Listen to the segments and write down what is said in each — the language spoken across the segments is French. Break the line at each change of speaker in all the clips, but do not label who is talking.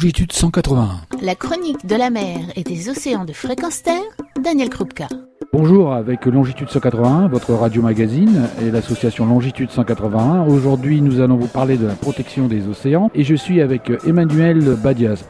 longitude 181.
La chronique de la mer et des océans de fréquence terre, Daniel Krupka.
Bonjour avec Longitude 181, votre radio magazine et l'association Longitude 181. Aujourd'hui, nous allons vous parler de la protection des océans et je suis avec Emmanuel Badias.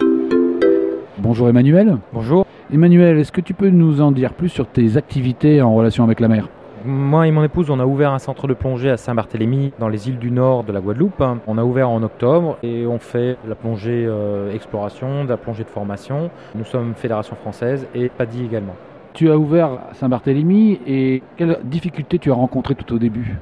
Bonjour Emmanuel.
Bonjour.
Emmanuel, est-ce que tu peux nous en dire plus sur tes activités en relation avec la mer?
Moi et mon épouse, on a ouvert un centre de plongée à Saint-Barthélemy, dans les îles du nord de la Guadeloupe. On a ouvert en octobre et on fait la plongée euh, exploration, de la plongée de formation. Nous sommes Fédération française et PADI également.
Tu as ouvert Saint-Barthélemy et quelles difficultés tu as rencontrées tout au début?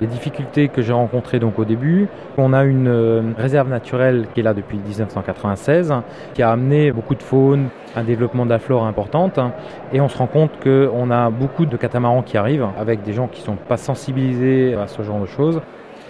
Les difficultés que j'ai rencontrées donc au début. On a une euh, réserve naturelle qui est là depuis 1996, qui a amené beaucoup de faune, un développement de la flore importante, et on se rend compte qu'on a beaucoup de catamarans qui arrivent avec des gens qui ne sont pas sensibilisés à ce genre de choses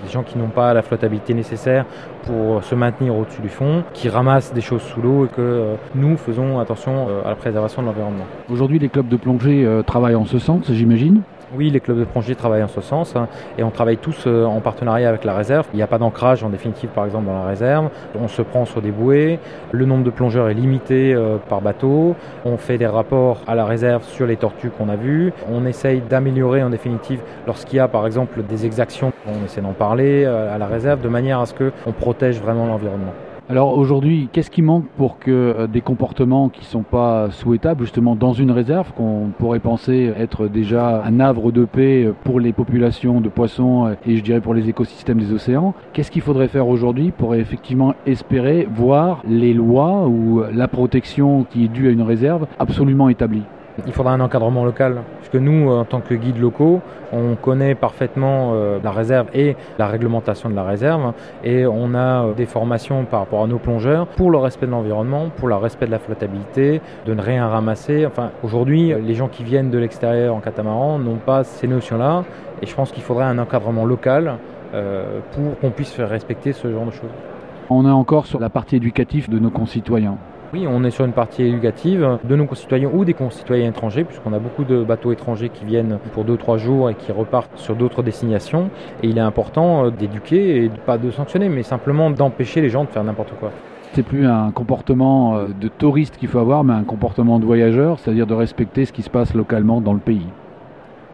des gens qui n'ont pas la flottabilité nécessaire pour se maintenir au-dessus du fond, qui ramassent des choses sous l'eau et que euh, nous faisons attention euh, à la préservation de l'environnement.
Aujourd'hui, les clubs de plongée travaillent en ce sens, j'imagine
oui, les clubs de plongée travaillent en ce sens hein, et on travaille tous euh, en partenariat avec la réserve. Il n'y a pas d'ancrage en définitive par exemple dans la réserve. On se prend sur des bouées. Le nombre de plongeurs est limité euh, par bateau. On fait des rapports à la réserve sur les tortues qu'on a vues. On essaye d'améliorer en définitive lorsqu'il y a par exemple des exactions. On essaie d'en parler euh, à la réserve de manière à ce qu'on protège vraiment l'environnement.
Alors aujourd'hui, qu'est-ce qui manque pour que euh, des comportements qui ne sont pas souhaitables justement dans une réserve, qu'on pourrait penser être déjà un havre de paix pour les populations de poissons euh, et je dirais pour les écosystèmes des océans, qu'est-ce qu'il faudrait faire aujourd'hui pour effectivement espérer voir les lois ou la protection qui est due à une réserve absolument établie?
Il faudra un encadrement local, puisque nous, en tant que guides locaux, on connaît parfaitement euh, la réserve et la réglementation de la réserve, et on a euh, des formations par rapport à nos plongeurs pour le respect de l'environnement, pour le respect de la flottabilité, de ne rien ramasser. Enfin, aujourd'hui, les gens qui viennent de l'extérieur en catamaran n'ont pas ces notions-là, et je pense qu'il faudrait un encadrement local euh, pour qu'on puisse faire respecter ce genre de choses.
On est encore sur la partie éducative de nos concitoyens.
Oui, on est sur une partie éducative de nos concitoyens ou des concitoyens étrangers, puisqu'on a beaucoup de bateaux étrangers qui viennent pour 2-3 jours et qui repartent sur d'autres destinations. Et il est important euh, d'éduquer et pas de sanctionner, mais simplement d'empêcher les gens de faire n'importe quoi.
C'est plus un comportement euh, de touriste qu'il faut avoir, mais un comportement de voyageur, c'est-à-dire de respecter ce qui se passe localement dans le pays.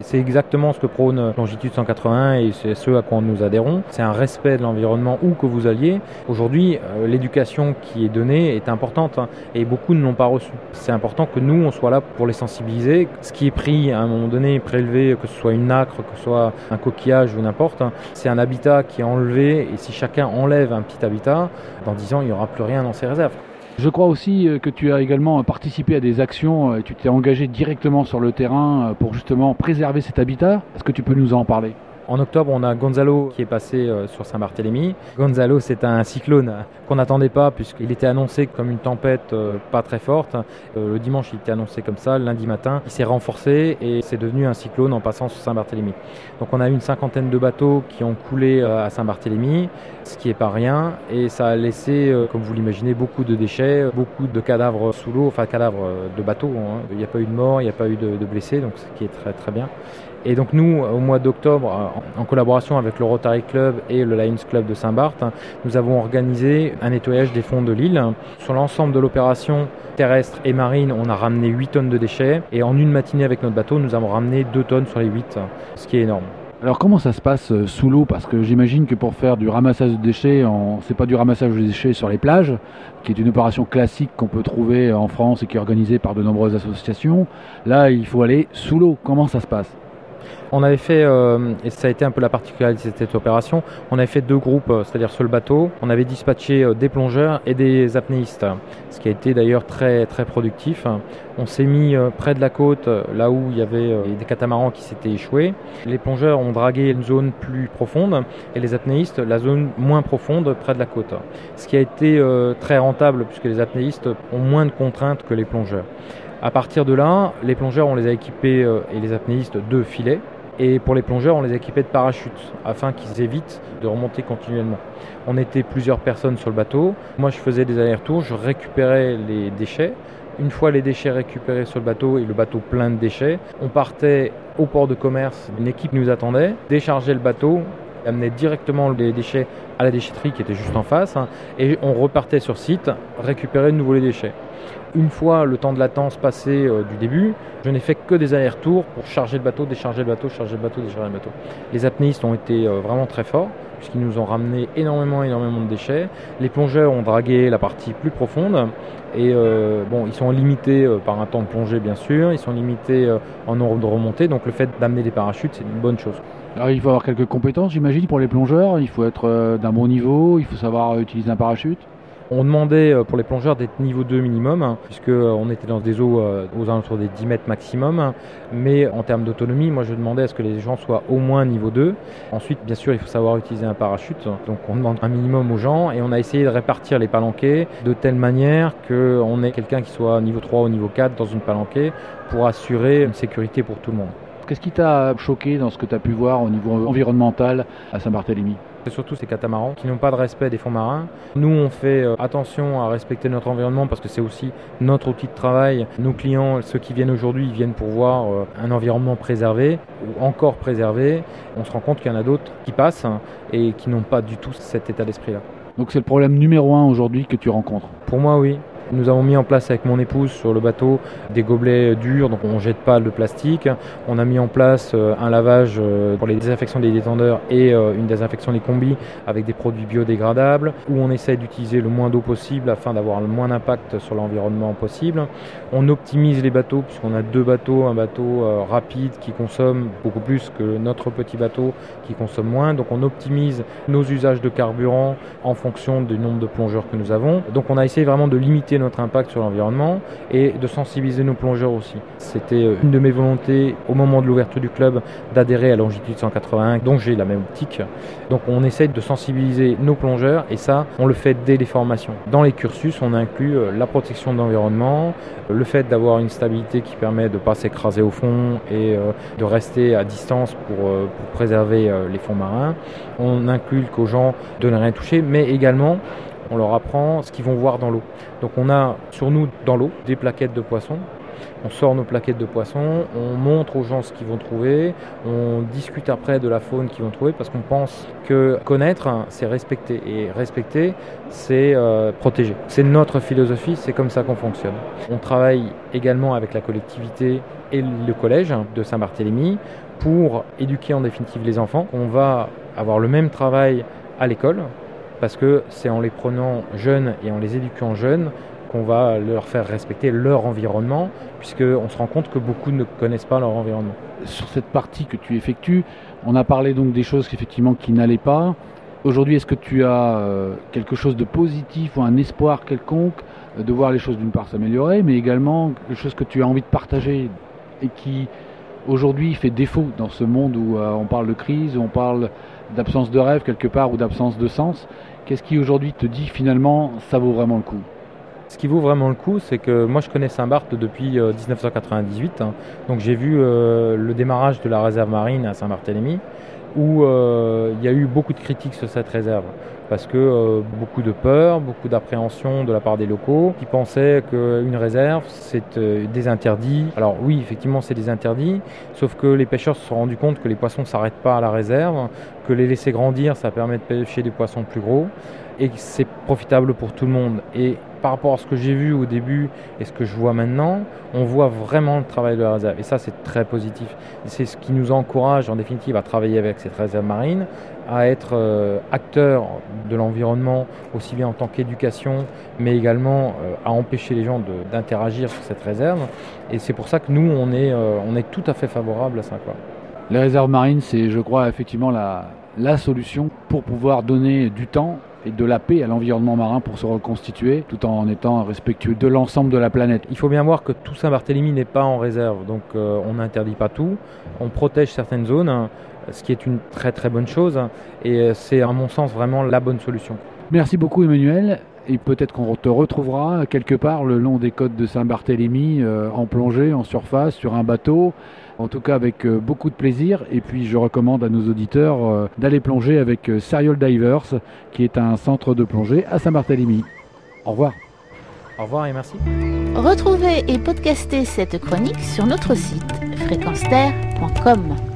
C'est exactement ce que prône Longitude 181 et c'est ce à quoi nous adhérons. C'est un respect de l'environnement où que vous alliez. Aujourd'hui, euh, l'éducation qui est donnée est importante hein, et beaucoup ne l'ont pas reçue. C'est important que nous, on soit là pour les sensibiliser. Ce qui est pris à un moment donné, prélevé, que ce soit une nacre, que ce soit un coquillage ou n'importe, hein, c'est un habitat qui est enlevé et si chacun enlève un petit habitat, dans 10 ans, il n'y aura plus rien dans ces réserves.
Je crois aussi euh, que tu as également participé à des actions et tu t'es engagé directement sur le terrain euh, pour justement préserver cet habitat. Est-ce que tu peux nous en parler?
En octobre, on a Gonzalo qui est passé euh, sur Saint-Barthélemy. Gonzalo, c'est un cyclone qu'on n'attendait pas puisqu'il était annoncé comme une tempête euh, pas très forte. Euh, le dimanche, il était annoncé comme ça. lundi matin, il s'est renforcé et c'est devenu un cyclone en passant sur Saint-Barthélemy. Donc on a eu une cinquantaine de bateaux qui ont coulé à Saint-Barthélemy, ce qui est pas rien. Et ça a laissé, comme vous l'imaginez, beaucoup de déchets, beaucoup de cadavres sous l'eau, enfin cadavres de bateaux. Hein. Il n'y a pas eu de mort, il n'y a pas eu de, de blessés, donc ce qui est très très bien. Et donc nous, au mois d'octobre, en collaboration avec le Rotary Club et le Lions Club de Saint-Barth, nous avons organisé un nettoyage des fonds de l'île. Sur l'ensemble de l'opération terrestre et marine, on a ramené 8 tonnes de déchets et en une matinée avec notre bateau, nous avons ramené 2 tonnes sur les 8, ce qui est énorme.
Alors comment ça se passe euh, sous l'eau? Parce que j'imagine que pour faire du ramassage de déchets, c'est pas du ramassage de déchets sur les plages, qui est une opération classique qu'on peut trouver en France et qui est organisée par de nombreuses associations. Là, il faut aller sous l'eau. Comment ça se passe?
On avait fait, euh, et ça a été un peu la particularité de cette opération, on avait fait deux groupes, euh, c'est-à-dire sur le bateau, on avait dispatché euh, des plongeurs et des apnéistes, ce qui a été d'ailleurs très, très productif. On s'est mis près de la côte, là où il y avait des catamarans qui s'étaient échoués. Les plongeurs ont dragué une zone plus profonde et les apnéistes la zone moins profonde près de la côte. Ce qui a été très rentable puisque les apnéistes ont moins de contraintes que les plongeurs. À partir de là, les plongeurs, on les a équipés et les apnéistes de filets et pour les plongeurs, on les équipait de parachutes afin qu'ils évitent de remonter continuellement. On était plusieurs personnes sur le bateau. Moi, je faisais des allers-retours, je récupérais les déchets. Une fois les déchets récupérés sur le bateau et le bateau plein de déchets, on partait au port de commerce. Une équipe nous attendait, déchargeait le bateau amenait directement les déchets à la déchetterie qui était juste en face, hein, et on repartait sur site récupérer de nouveau les déchets. Une fois le temps de latence passé euh, du début, je n'ai fait que des allers-retours pour charger le bateau, décharger le bateau, charger le bateau, décharger le bateau. Les apnéistes ont été euh, vraiment très forts puisqu'ils nous ont ramené énormément, énormément de déchets. Les plongeurs ont dragué la partie plus profonde et euh, bon, ils sont limités par un temps de plongée bien sûr, ils sont limités en nombre de remontées, donc le fait d'amener des parachutes c'est une bonne chose.
Alors, il faut avoir quelques compétences, j'imagine, pour les plongeurs. Il faut être d'un bon niveau, il faut savoir utiliser un parachute.
On demandait euh, pour les plongeurs d'être niveau 2 minimum, hein, puisqu'on euh, était dans des eaux euh, aux alentours des 10 mètres maximum. Mais en termes d'autonomie, moi je demandais à ce que les gens soient au moins niveau 2. Ensuite, bien sûr, il faut savoir utiliser un parachute. Donc on demande un minimum aux gens et on a essayé de répartir les palanquets de telle manière qu'on ait quelqu'un qui soit niveau 3 ou niveau 4 dans une palanquée pour assurer une sécurité pour tout le monde.
Qu'est-ce qui t'a choqué dans ce que tu as pu voir au niveau environnemental à Saint-Barthélemy?
C'est surtout ces catamarans qui n'ont pas de respect des fonds marins. Nous, on fait euh, attention à respecter notre environnement parce que c'est aussi notre outil de travail. Nos clients, ceux qui viennent aujourd'hui, ils viennent pour voir euh, un environnement préservé ou encore préservé. On se rend compte qu'il y en a d'autres qui passent et qui n'ont pas du tout cet état d'esprit-là.
Donc c'est le problème numéro un aujourd'hui que tu rencontres?
Pour moi, oui. Nous avons mis en place avec mon épouse sur le bateau des gobelets durs, donc on ne jette pas le plastique. On a mis en place euh, un lavage euh, pour les désinfections des détendeurs et euh, une désinfection des combis avec des produits biodégradables, où on essaie d'utiliser le moins d'eau possible afin d'avoir le moins d'impact sur l'environnement possible. On optimise les bateaux puisqu'on a deux bateaux, un bateau rapide qui consomme beaucoup plus que notre petit bateau qui consomme moins. Donc on optimise nos usages de carburant en fonction du nombre de plongeurs que nous avons. Donc on a essayé vraiment de limiter notre impact sur l'environnement et de sensibiliser nos plongeurs aussi. C'était euh, une de mes volontés au moment de l'ouverture du club d'adhérer à Longitude 181, dont j'ai la même optique. Donc on essaie de sensibiliser nos plongeurs et ça, on le fait dès les formations. Dans les cursus, on inclut euh, la protection de l'environnement, le fait d'avoir une stabilité qui permet de ne pas s'écraser au fond et euh, de rester à distance pour, pour préserver les fonds marins. On inculque aux gens de ne rien toucher, mais également on leur apprend ce qu'ils vont voir dans l'eau. Donc on a sur nous dans l'eau des plaquettes de poissons. On sort nos plaquettes de poissons, on montre aux gens ce qu'ils vont trouver, on discute après de la faune qu'ils vont trouver parce qu'on pense que connaître, c'est respecter. Et respecter, c'est euh, protéger. C'est notre philosophie, c'est comme ça qu'on fonctionne. On travaille également avec la collectivité et le collège de Saint-Barthélemy pour éduquer en définitive les enfants. On va avoir le même travail à l'école, parce que c'est en les prenant jeunes et en les éduquant jeunes qu'on va leur faire respecter leur environnement, puisqu'on se rend compte que beaucoup ne connaissent pas leur environnement.
Sur cette partie que tu effectues, on a parlé donc des choses effectivement qui n'allaient pas. Aujourd'hui, est-ce que tu as euh, quelque chose de positif ou un espoir quelconque euh, de voir les choses d'une part s'améliorer, mais également quelque chose que tu as envie de partager et qui aujourd'hui fait défaut dans ce monde où euh, on parle de crise, où on parle d'absence de rêve quelque part ou d'absence de sens Qu'est-ce qui aujourd'hui te dit finalement ça vaut vraiment le coup?
Ce qui vaut vraiment le coup, c'est que moi je connais Saint-Barth depuis 1998. Euh, hein. donc j'ai vu euh, le démarrage de la réserve marine à Saint-Barthélemy, où euh, il y a eu beaucoup de critiques sur cette réserve parce que euh, beaucoup de peur, beaucoup d'appréhension de la part des locaux qui pensaient qu'une réserve c'est euh, des interdits. Alors oui, effectivement c'est des interdits, sauf que les pêcheurs se sont rendus compte que les poissons ne s'arrêtent pas à la réserve, que les laisser grandir ça permet de pêcher des poissons plus gros et que c'est profitable pour tout le monde. Par rapport à ce que j'ai vu au début et ce que je vois maintenant, on voit vraiment le travail de la réserve. Et ça, c'est très positif. C'est ce qui nous encourage, en définitive, à travailler avec cette réserve marine, à être euh, acteur de l'environnement, aussi bien en tant qu'éducation, mais également euh, à empêcher les gens d'interagir sur cette réserve. Et c'est pour ça que nous, on est, euh, on est tout à fait favorable à ça. Quoi.
Les réserves marines, c'est, je crois, effectivement la solution pour pouvoir donner du temps et de la paix à l'environnement marin pour se reconstituer tout en étant respectueux de l'ensemble de la planète.
Il faut bien voir que tout Saint-Barthélemy n'est pas en réserve, donc on n'interdit pas tout, on protège certaines zones ce qui est une très très bonne chose. Et euh, c'est à mon sens vraiment la bonne solution.
Merci beaucoup Emmanuel. Et peut-être qu'on te retrouvera quelque part le long des côtes de Saint-Barthélemy, euh, en plongée, en surface, sur un bateau. En tout cas avec euh, beaucoup de plaisir. Et puis je recommande à nos auditeurs d'aller plonger avec Serial Divers, qui est un centre de plongée à Saint-Barthélemy. Au revoir.
Au revoir et merci.
Retrouvez et podcastez cette chronique sur notre site fréquenceterre.com.